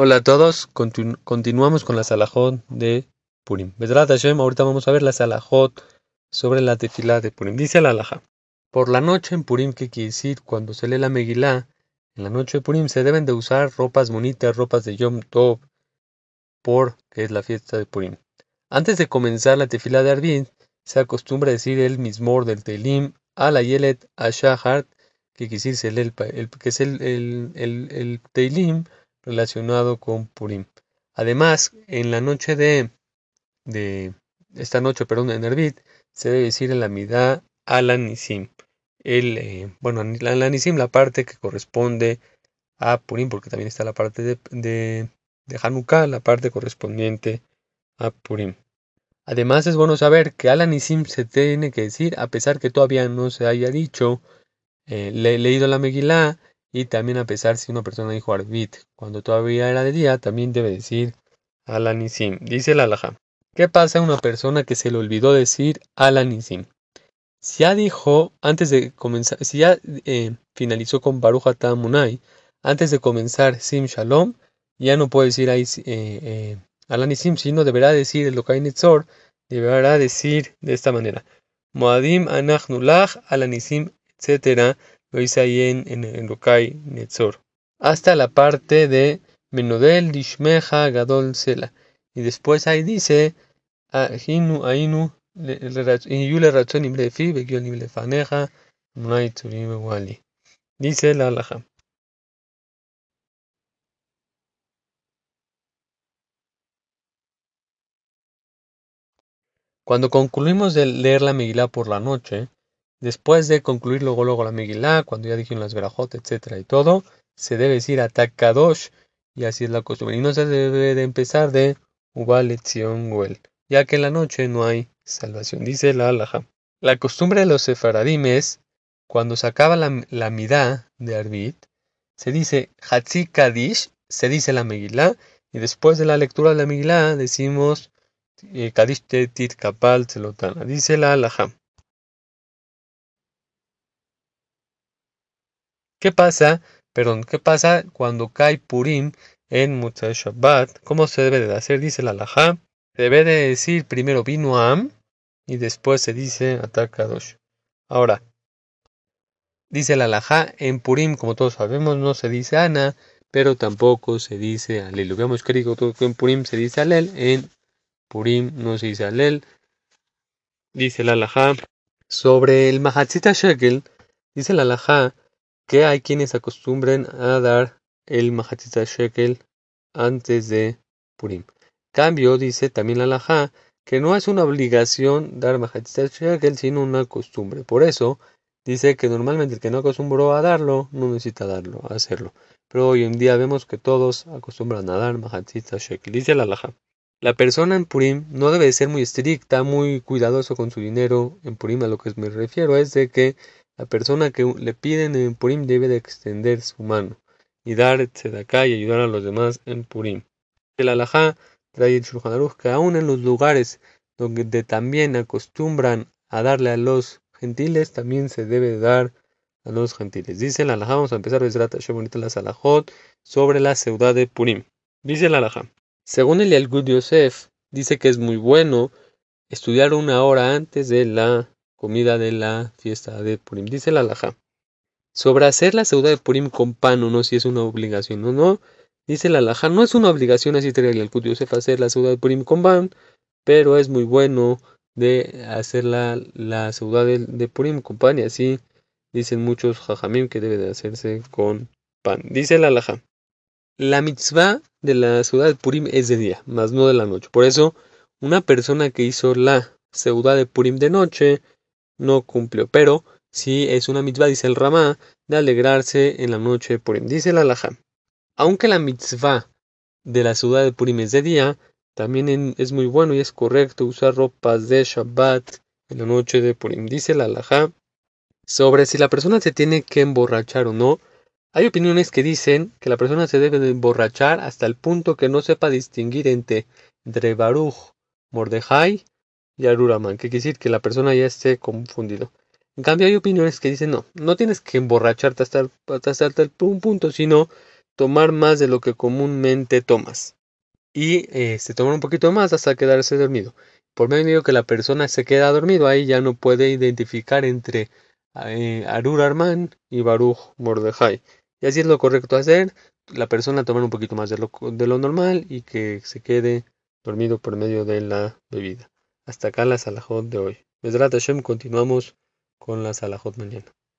Hola a todos, Continu- continuamos con la Salahot de Purim. Bedrat Hashem, ahorita vamos a ver la Salahot sobre la tefilá de Purim. Dice la Alaja. Por la noche en Purim, ¿qué quiere decir? Cuando se lee la Megilá, en la noche de Purim se deben de usar ropas bonitas, ropas de Yom Tov, porque es la fiesta de Purim. Antes de comenzar la tefilá de Arvin, se acostumbra decir el mismor del Telim, a la Yelet, a Shahart, que quiere decir el, el- que es el, el, el, el Teilim relacionado con Purim. Además, en la noche de, de esta noche, perdón, en Arvit, se debe decir el Amidá Alanisim. El, eh, bueno, la Alanisim, la parte que corresponde a Purim, porque también está la parte de, de, Hanukkah, la parte correspondiente a Purim. Además, es bueno saber que Alanisim se tiene que decir, a pesar que todavía no se haya dicho, eh, le- leído la Megilá, y también a pesar si una persona dijo Arvit cuando todavía era de día, también debe decir Alanisim. Dice la Alaja. ¿Qué pasa a una persona que se le olvidó decir Alanisim? Si ya dijo, antes de comenzar, si ya eh, finalizó con Baruch Munai, antes de comenzar Sim Shalom, ya no puede decir ahí eh, eh, Alanisim, sino deberá decir el Lokai deberá decir de esta manera. Moadim Anachnulach Alanisim, etcétera, lo dice ahí en, en, en Lokai Netzor. Hasta la parte de Menodel Dishmeja Gadol Sela. Y después ahí dice Ahinu Ainu Yule Ratzon Imlefi Begion Wali. Dice la Alaja. Cuando concluimos de leer la Megilá por la noche, después de concluir luego, luego la Megilá, cuando ya dijeron las Berajot, etcétera y todo, se debe decir Atakadosh, y así es la costumbre. Y no se debe de empezar de Ubal Etzion Goel, ya que en la noche no hay salvación. Dice la Alaja. La costumbre de los sefaradim es, cuando se acaba la, la midá de Arbit, se dice Hatzi Kadish, se dice la Megilá, y después de la lectura de la Megilá decimos eh, Kadish Tetit Kapal Tzelotana. Dice la Alaja. ¿Qué pasa? Perdón, ¿qué pasa cuando cae Purim en Motzai Shabbat? ¿Cómo se debe de hacer? Dice la. Se debe de decir primero Binuam y después se dice Atakadosh. Ahora, dice la Alaja, en Purim, como todos sabemos, no se dice Ana, pero tampoco se dice Alel. Lo habíamos escrito que en Purim se dice Alel, en Purim no se dice Alel. Dice la Alaja. Sobre el Mahatzita Shekel, dice la Alaja que hay quienes acostumbren a dar el Mahatzita Shekel antes de Purim. Cambio, dice también la Alaja, que no es una obligación dar Mahatzita Shekel, sino una costumbre. Por eso, dice que normalmente el que no acostumbró a darlo, no necesita darlo, hacerlo. Pero hoy en día vemos que todos acostumbran a dar Mahatzita Shekel. Dice la Alaja. La persona en Purim no debe de ser muy estricta, muy cuidadoso con su dinero. En Purim a lo que me refiero es de que la persona que le piden en Purim debe de extender su mano y dar tzedakah y ayudar a los demás en Purim. El alajá trae el Shulchan que aún en los lugares donde también acostumbran a darle a los gentiles, también se debe de dar a los gentiles. Dice el alajá, vamos a empezar bonita la salajot sobre la ciudad de Purim. Dice el alajá. Según el Yalgud Yosef, dice que es muy bueno estudiar una hora antes de la comida de la fiesta de Purim. Dice la Alaja. Sobre hacer la ciudad de Purim con pan o no, si es una obligación o no. Dice la Alaja, no es una obligación así trae el Yalgud Yosef hacer la ciudad de Purim con pan, pero es muy bueno de hacer la, la de, Purim con pan y así dicen muchos jajamim que debe de hacerse con pan. Dice la Alaja. La mitzvah de la ciudad de Purim es de día, más no de la noche. Por eso, una persona que hizo la ciudad de Purim de noche no cumplió. Pero si es una mitzvah, dice el Ramá, de alegrarse en la noche de Purim. Dice la Alaja. Aunque la mitzvah de la ciudad de Purim es de día, también es muy bueno y es correcto usar ropas de Shabbat en la noche de Purim. Dice la Alaja. Sobre si la persona se tiene que emborrachar o no, hay opiniones que dicen que la persona se debe de emborrachar hasta el punto que no sepa distinguir entre, entre Baruch, Mordejai y Aruraman, que quiere decir que la persona ya esté confundido. En cambio, hay opiniones que dicen no, no tienes que emborracharte hasta, hasta, hasta un punto, sino tomar más de lo que comúnmente tomas. Y eh, se tomar un poquito más hasta quedarse dormido. Por medio que la persona se queda dormido, ahí ya no puede identificar entre eh, Arur Arman y Baruch Mordejai. Y así es lo correcto hacer. La persona tomar un poquito más de lo, de lo normal y que se quede dormido por medio de la bebida. Hasta acá la salahot de hoy. Mesrat Hashem, continuamos con la salahot mañana.